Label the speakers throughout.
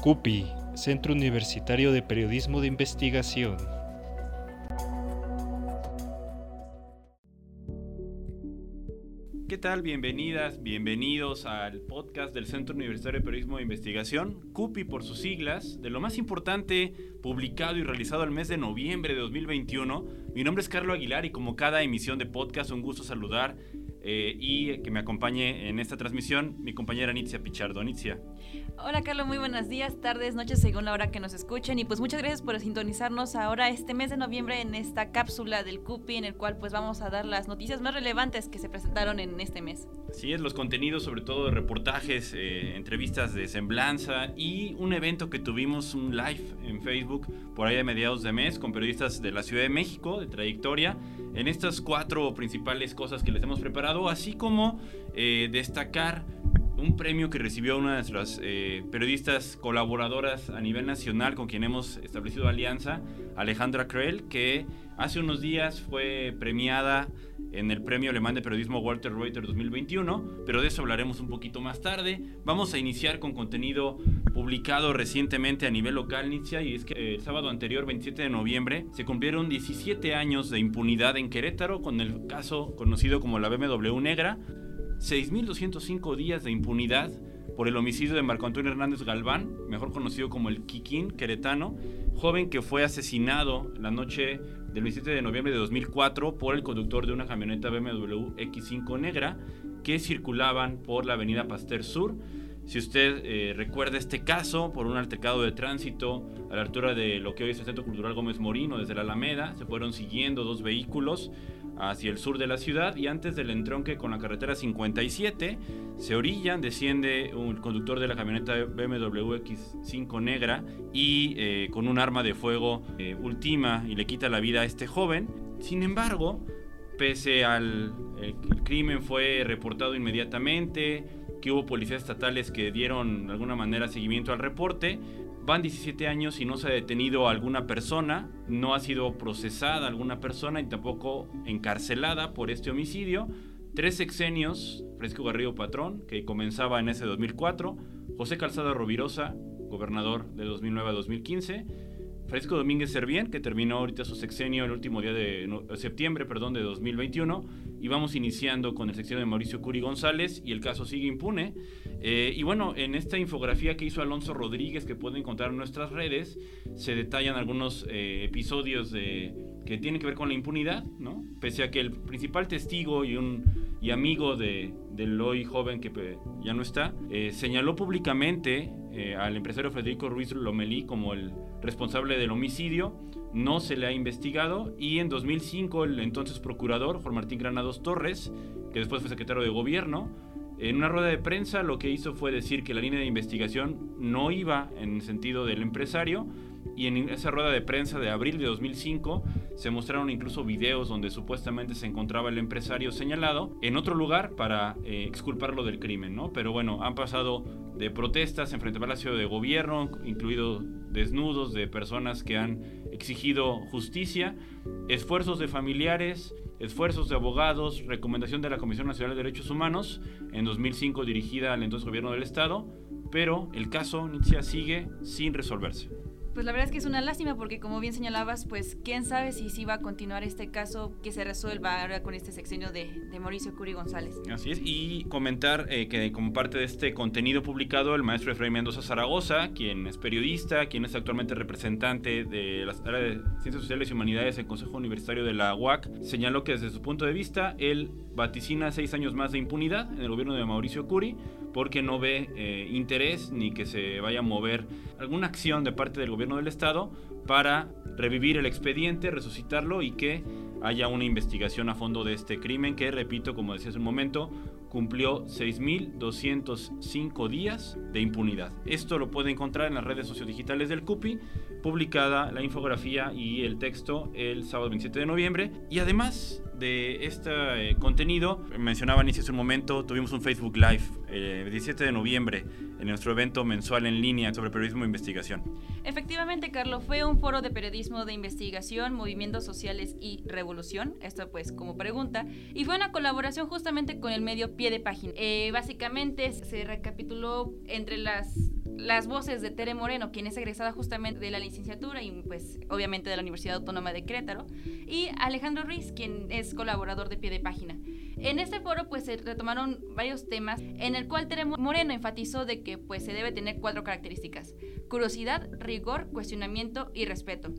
Speaker 1: CUPI, Centro Universitario de Periodismo de Investigación.
Speaker 2: ¿Qué tal? Bienvenidas, bienvenidos al podcast del Centro Universitario de Periodismo de Investigación, CUPI por sus siglas, de lo más importante publicado y realizado el mes de noviembre de 2021. Mi nombre es Carlos Aguilar y como cada emisión de podcast, un gusto saludar eh, y que me acompañe en esta transmisión mi compañera Nitzia Pichardo. Nitzia.
Speaker 3: Hola Carlos, muy buenos días, tardes, noches, según la hora que nos escuchen. Y pues muchas gracias por sintonizarnos ahora este mes de noviembre en esta cápsula del CUPI en el cual pues vamos a dar las noticias más relevantes que se presentaron en este mes.
Speaker 2: Así es, los contenidos sobre todo de reportajes, eh, entrevistas de semblanza y un evento que tuvimos, un live en Facebook por ahí a mediados de mes con periodistas de la Ciudad de México, de trayectoria, en estas cuatro principales cosas que les hemos preparado, así como eh, destacar un premio que recibió una de nuestras eh, periodistas colaboradoras a nivel nacional con quien hemos establecido alianza, Alejandra Krell, que hace unos días fue premiada en el Premio Alemán de Periodismo Walter Reuter 2021, pero de eso hablaremos un poquito más tarde. Vamos a iniciar con contenido publicado recientemente a nivel local, Nitzia, y es que el sábado anterior, 27 de noviembre, se cumplieron 17 años de impunidad en Querétaro con el caso conocido como la BMW Negra, 6.205 días de impunidad por el homicidio de Marco Antonio Hernández Galván, mejor conocido como el Kikín queretano, joven que fue asesinado la noche del 27 de noviembre de 2004 por el conductor de una camioneta BMW X5 negra que circulaban por la avenida Pasteur Sur. Si usted eh, recuerda este caso, por un altercado de tránsito a la altura de lo que hoy es el Centro Cultural Gómez Morino, desde la Alameda, se fueron siguiendo dos vehículos hacia el sur de la ciudad y antes del entronque con la carretera 57 se orillan, desciende un conductor de la camioneta BMW X5 negra y eh, con un arma de fuego eh, ultima y le quita la vida a este joven. Sin embargo, pese al el crimen fue reportado inmediatamente, que hubo policías estatales que dieron de alguna manera seguimiento al reporte, Van 17 años y no se ha detenido a alguna persona, no ha sido procesada alguna persona y tampoco encarcelada por este homicidio. Tres sexenios, Fresco Garrido Patrón, que comenzaba en ese 2004, José Calzada Rovirosa, gobernador de 2009 a 2015, Francisco Domínguez Servién, que terminó ahorita su sexenio el último día de septiembre perdón, de 2021, y vamos iniciando con el sexenio de Mauricio Curi González, y el caso sigue impune. Eh, y bueno, en esta infografía que hizo Alonso Rodríguez, que pueden encontrar en nuestras redes, se detallan algunos eh, episodios que tienen que ver con la impunidad, ¿no? Pese a que el principal testigo y, un, y amigo de, del hoy joven que ya no está, eh, señaló públicamente al empresario Federico Ruiz Lomelí como el responsable del homicidio, no se le ha investigado y en 2005 el entonces procurador Juan Martín Granados Torres, que después fue secretario de gobierno, en una rueda de prensa lo que hizo fue decir que la línea de investigación no iba en el sentido del empresario y en esa rueda de prensa de abril de 2005 se mostraron incluso videos donde supuestamente se encontraba el empresario señalado en otro lugar para eh, exculparlo del crimen, ¿no? Pero bueno, han pasado de protestas en frente al Palacio de Gobierno, incluido desnudos de personas que han exigido justicia, esfuerzos de familiares, esfuerzos de abogados, recomendación de la Comisión Nacional de Derechos Humanos, en 2005 dirigida al entonces gobierno del Estado, pero el caso Nitzia sigue sin resolverse.
Speaker 3: Pues la verdad es que es una lástima porque como bien señalabas, pues quién sabe si sí va a continuar este caso que se resuelva ahora con este sexenio de, Mauricio Curi González.
Speaker 2: Así es, y comentar eh, que como parte de este contenido publicado, el maestro Efraín Mendoza Zaragoza, quien es periodista, quien es actualmente representante de las áreas de Ciencias Sociales y Humanidades en el Consejo Universitario de la UAC, señaló que desde su punto de vista, él vaticina seis años más de impunidad en el gobierno de Mauricio Curi, porque no ve eh, interés ni que se vaya a mover alguna acción de parte del gobierno del estado para revivir el expediente, resucitarlo y que haya una investigación a fondo de este crimen que, repito, como decía hace un momento, cumplió 6.205 días de impunidad. Esto lo puede encontrar en las redes sociodigitales del CUPI, publicada la infografía y el texto el sábado 27 de noviembre. Y además de este eh, contenido, mencionaba hace un momento, tuvimos un Facebook Live el 17 de noviembre en nuestro evento mensual en línea sobre periodismo e investigación.
Speaker 3: Efectivamente, Carlos, fue un foro de periodismo de investigación, movimientos sociales y revolución, esto pues como pregunta, y fue una colaboración justamente con el medio Pie de Página. Eh, básicamente se recapituló entre las las voces de Tere Moreno, quien es egresada justamente de la licenciatura y pues obviamente de la Universidad Autónoma de Querétaro, y Alejandro Ruiz, quien es colaborador de pie de página. En este foro pues se retomaron varios temas en el cual Tere Moreno enfatizó de que pues se debe tener cuatro características: curiosidad, rigor, cuestionamiento y respeto.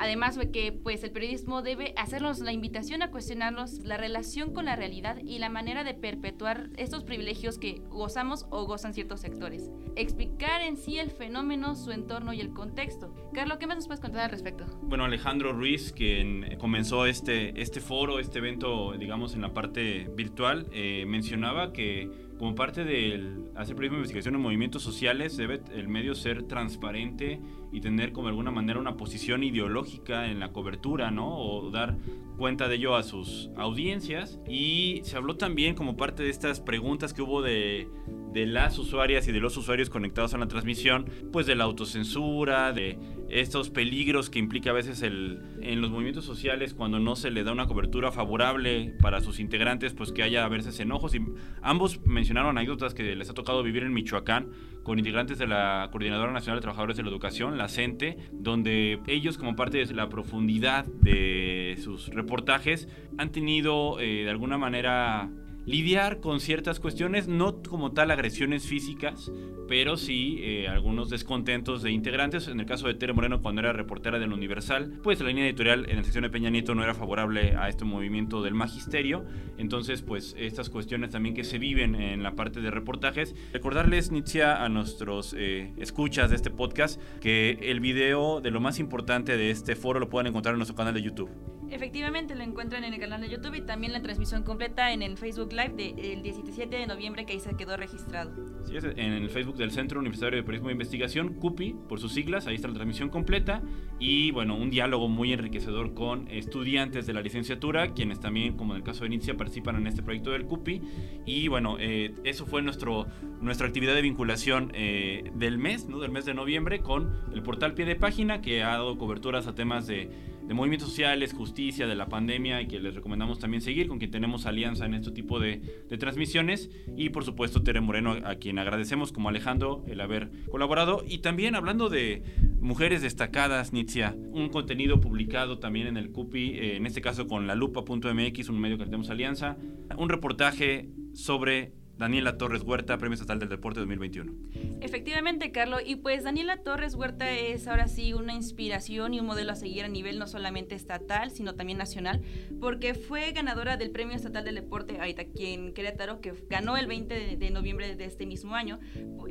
Speaker 3: Además de que pues el periodismo debe hacernos la invitación a cuestionarnos la relación con la realidad y la manera de perpetuar estos privilegios que gozamos o gozan ciertos sectores. Explicar en sí el fenómeno, su entorno y el contexto. Carlos, ¿qué más nos puedes contar al respecto?
Speaker 2: Bueno, Alejandro Ruiz, quien comenzó este, este foro, este evento, digamos, en la parte virtual, eh, mencionaba que como parte del hacer periodismo de investigación en movimientos sociales, debe el medio ser transparente y tener como de alguna manera una posición ideológica en la cobertura, ¿no? O dar cuenta de ello a sus audiencias. Y se habló también como parte de estas preguntas que hubo de, las usuarias y de los usuarios conectados a la transmisión, pues de la autocensura, de estos peligros que implica a veces el, en los movimientos sociales cuando no se le da una cobertura favorable para sus integrantes, pues que haya a veces enojos. Y ambos mencionaron anécdotas que les ha tocado vivir en Michoacán con integrantes de la Coordinadora Nacional de Trabajadores de la Educación, la CENTE, donde ellos como parte de la profundidad de sus reportajes han tenido eh, de alguna manera lidiar con ciertas cuestiones, no como tal agresiones físicas, pero sí eh, algunos descontentos de integrantes. En el caso de Tere Moreno, cuando era reportera del Universal, pues la línea editorial en la sección de Peña Nieto no era favorable a este movimiento del magisterio. Entonces, pues estas cuestiones también que se viven en la parte de reportajes. Recordarles, Nitzia, a nuestros eh, escuchas de este podcast, que el video de lo más importante de este foro lo pueden encontrar en nuestro canal de YouTube.
Speaker 3: Efectivamente, lo encuentran en el canal de YouTube y también la transmisión completa en el Facebook Live del 17 de noviembre que ahí se quedó registrado.
Speaker 2: Sí, en el Facebook del Centro Universitario de Periodismo e Investigación, CUPI, por sus siglas, ahí está la transmisión completa y bueno, un diálogo muy enriquecedor con estudiantes de la licenciatura, quienes también, como en el caso de Inicia, participan en este proyecto del CUPI y bueno, eh, eso fue nuestro, nuestra actividad de vinculación eh, del mes, ¿no? del mes de noviembre con el portal Pie de Página que ha dado coberturas a temas de de movimientos sociales, justicia, de la pandemia y que les recomendamos también seguir, con quien tenemos alianza en este tipo de, transmisiones. Y por supuesto Tere Moreno, a quien agradecemos como Alejandro el haber colaborado. Y también hablando de mujeres destacadas, Nitzia, un contenido publicado también en el CUPI, eh, en este caso con la lupa.mx, un medio que tenemos alianza, un reportaje sobre Daniela Torres Huerta, Premio Estatal del Deporte 2021.
Speaker 3: Efectivamente, Carlos. Y pues Daniela Torres Huerta es ahora sí una inspiración y un modelo a seguir a nivel no solamente estatal, sino también nacional, porque fue ganadora del Premio Estatal del Deporte ahorita aquí en Querétaro, que ganó el 20 de, noviembre de este mismo año,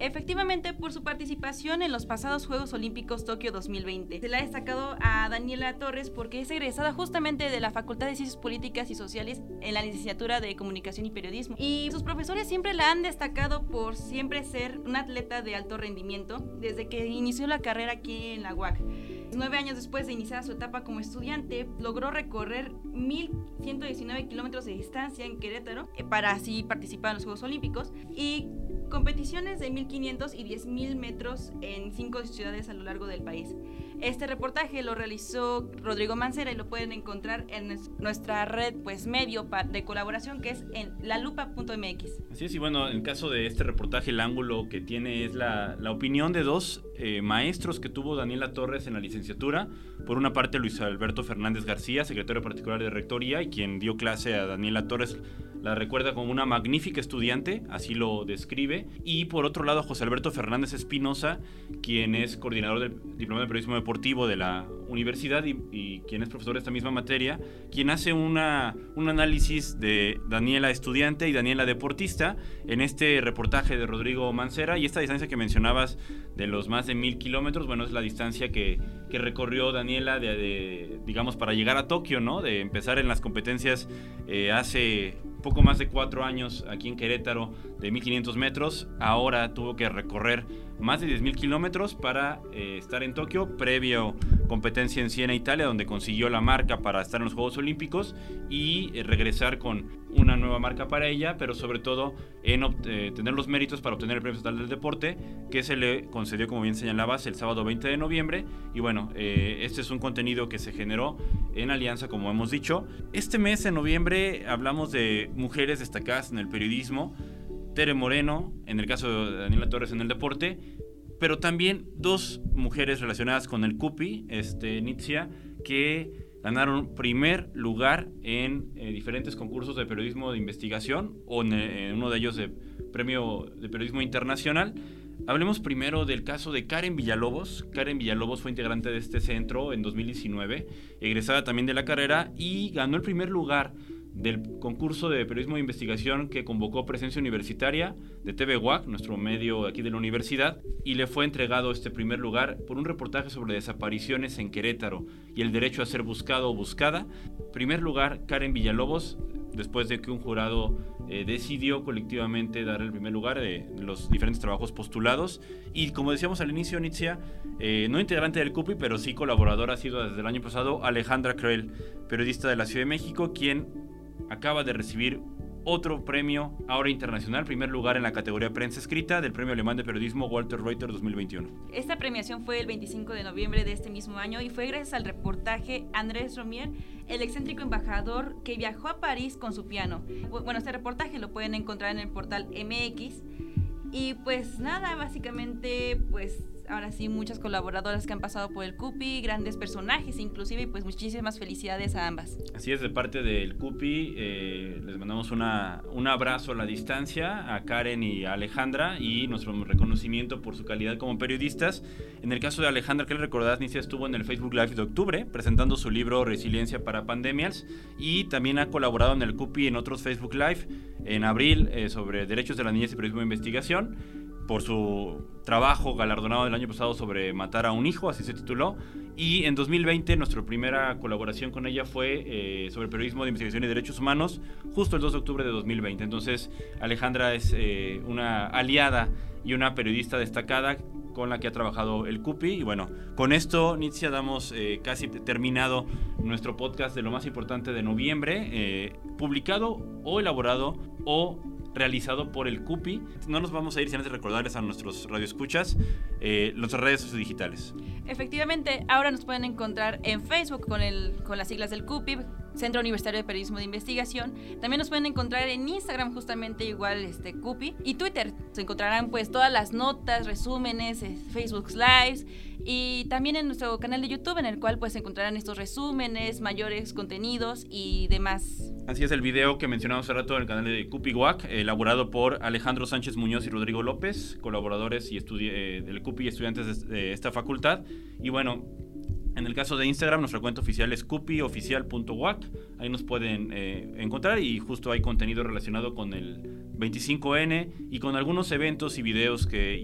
Speaker 3: efectivamente por su participación en los pasados Juegos Olímpicos Tokio 2020. Se le ha destacado a Daniela Torres porque es egresada justamente de la Facultad de Ciencias Políticas y Sociales en la licenciatura de Comunicación y Periodismo. Y sus profesores siempre la han destacado por siempre ser una atleta de alto rendimiento desde que inició la carrera aquí en la UAC. Nueve años después de iniciar su etapa como estudiante, logró recorrer 1.119 kilómetros de distancia en Querétaro eh, para así participar en los Juegos Olímpicos y competiciones de 1.500 y 10.000 metros en cinco ciudades a lo largo del país. Este reportaje lo realizó Rodrigo Mancera y lo pueden encontrar en nuestra red pues medio de colaboración que es en lalupa.mx.
Speaker 2: Así es, y bueno, en el caso de este reportaje el ángulo que tiene es la, la opinión de dos eh, maestros que tuvo Daniela Torres en la licenciatura. Por una parte Luis Alberto Fernández García, secretario particular de Rectoría y quien dio clase a Daniela Torres la recuerda como una magnífica estudiante, así lo describe. Y por otro lado, José Alberto Fernández Espinosa, quien es coordinador del Diploma de Periodismo Deportivo de la universidad y, quien es profesor de esta misma materia, quien hace una, un análisis de Daniela estudiante y Daniela deportista en este reportaje de Rodrigo Mancera. Y esta distancia que mencionabas de los más de mil kilómetros, bueno, es la distancia que, que recorrió Daniela, de, digamos, para llegar a Tokio, ¿no? De empezar en las competencias eh, hace poco más de cuatro años aquí en Querétaro de 1500 metros. Ahora tuvo que recorrer más de 10.000 kilómetros para eh, estar en Tokio, previo competencia en Siena, Italia, donde consiguió la marca para estar en los Juegos Olímpicos y eh, regresar con una nueva marca para ella, pero sobre todo en eh, tener los méritos para obtener el Premio Estatal del Deporte, que se le concedió, como bien señalabas, el sábado 20 de noviembre. Y bueno, eh, este es un contenido que se generó en alianza, como hemos dicho. Este mes, en noviembre, hablamos de mujeres destacadas en el periodismo. Tere Moreno, en el caso de Daniela Torres en el deporte, pero también dos mujeres relacionadas con el CUPI, este, Nitzia, que ganaron primer lugar en eh, diferentes concursos de periodismo de investigación o en, eh, uno de ellos de premio de periodismo internacional. Hablemos primero del caso de Karen Villalobos. Karen Villalobos fue integrante de este centro en 2019, egresada también de la carrera y ganó el primer lugar del concurso de periodismo de investigación que convocó Presencia Universitaria de TV nuestro medio aquí de la universidad, y le fue entregado este primer lugar por un reportaje sobre desapariciones en Querétaro y el derecho a ser buscado o buscada. Primer lugar, Karen Villalobos, después de que un jurado eh, decidió colectivamente dar el primer lugar de los diferentes trabajos postulados. Y como decíamos al inicio, Nitzia, eh, no integrante del CUPI, pero sí colaboradora, ha sido desde el año pasado Alejandra Creel, periodista de la Ciudad de México, quien acaba de recibir otro premio ahora internacional, primer lugar en la categoría prensa escrita del Premio Alemán de Periodismo Walter Reuter 2021.
Speaker 3: Esta premiación fue el 25 de noviembre de este mismo año y fue gracias al reportaje Andrés Romier, el excéntrico embajador que viajó a París con su piano. Bueno, este reportaje lo pueden encontrar en el portal MX. Y pues nada, básicamente pues ahora sí muchas colaboradoras que han pasado por el CUPI, grandes personajes inclusive, y pues muchísimas felicidades a ambas.
Speaker 2: Así es, de parte del CUPI, eh, les mandamos una, un abrazo a la distancia a Karen y a Alejandra y nuestro reconocimiento por su calidad como periodistas. En el caso de Alejandra, que le recordás, Nicia estuvo en el Facebook Live de octubre presentando su libro Resiliencia para Pandemias y también ha colaborado en el CUPI en otros Facebook Live en abril eh, sobre derechos de la niñez y periodismo de investigación por su trabajo galardonado del año pasado sobre matar a un hijo, así se tituló. Y en 2020 nuestra primera colaboración con ella fue eh, sobre periodismo de investigación y derechos humanos, justo el 2 de octubre de 2020. Entonces Alejandra es eh, una aliada y una periodista destacada con la que ha trabajado el CUPI. Y bueno, con esto, Nitzia, damos eh, casi terminado nuestro podcast de lo más importante de noviembre, publicado o elaborado o realizado por el CUPI. No nos vamos a ir sin antes recordarles a nuestros radioescuchas eh, nuestras redes digitales.
Speaker 3: Efectivamente, ahora nos pueden encontrar en Facebook con, el, con las siglas del CUPI, Centro Universitario de Periodismo de Investigación. También nos pueden encontrar en Instagram justamente igual este CUPI y Twitter. Se encontrarán pues todas las notas, resúmenes, eh, Facebook Lives y también en nuestro canal de YouTube en el cual pues encontrarán estos resúmenes, mayores contenidos y demás.
Speaker 2: Así es el video que mencionamos hace rato en el canal de CUPI WAC, elaborado por Alejandro Sánchez Muñoz y Rodrigo López, colaboradores y eh, del CUPI y estudiantes de esta facultad. Y bueno, en el caso de Instagram, nuestra cuenta oficial es cupioficial.wac. Ahí nos pueden eh, encontrar y justo hay contenido relacionado con el 25N y con algunos eventos y videos que,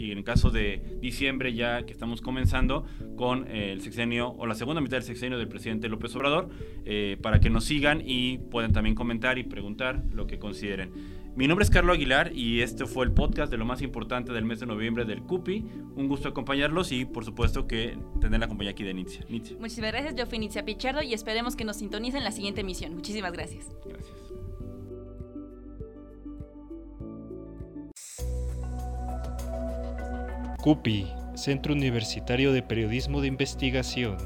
Speaker 2: en el caso de diciembre ya que estamos comenzando con el sexenio o la segunda mitad del sexenio del presidente López Obrador, eh, para que nos sigan y puedan también comentar y preguntar lo que consideren. Mi nombre es Carlos Aguilar y este fue el podcast de lo más importante del mes de noviembre del CUPI. Un gusto acompañarlos y por supuesto que tener la compañía aquí de Nitzia.
Speaker 3: Muchísimas gracias, yo fui Nitzia Pichardo y esperemos que nos sintonicen en la siguiente emisión. Muchísimas gracias. Gracias.
Speaker 1: CUPI, Centro Universitario de Periodismo de Investigación.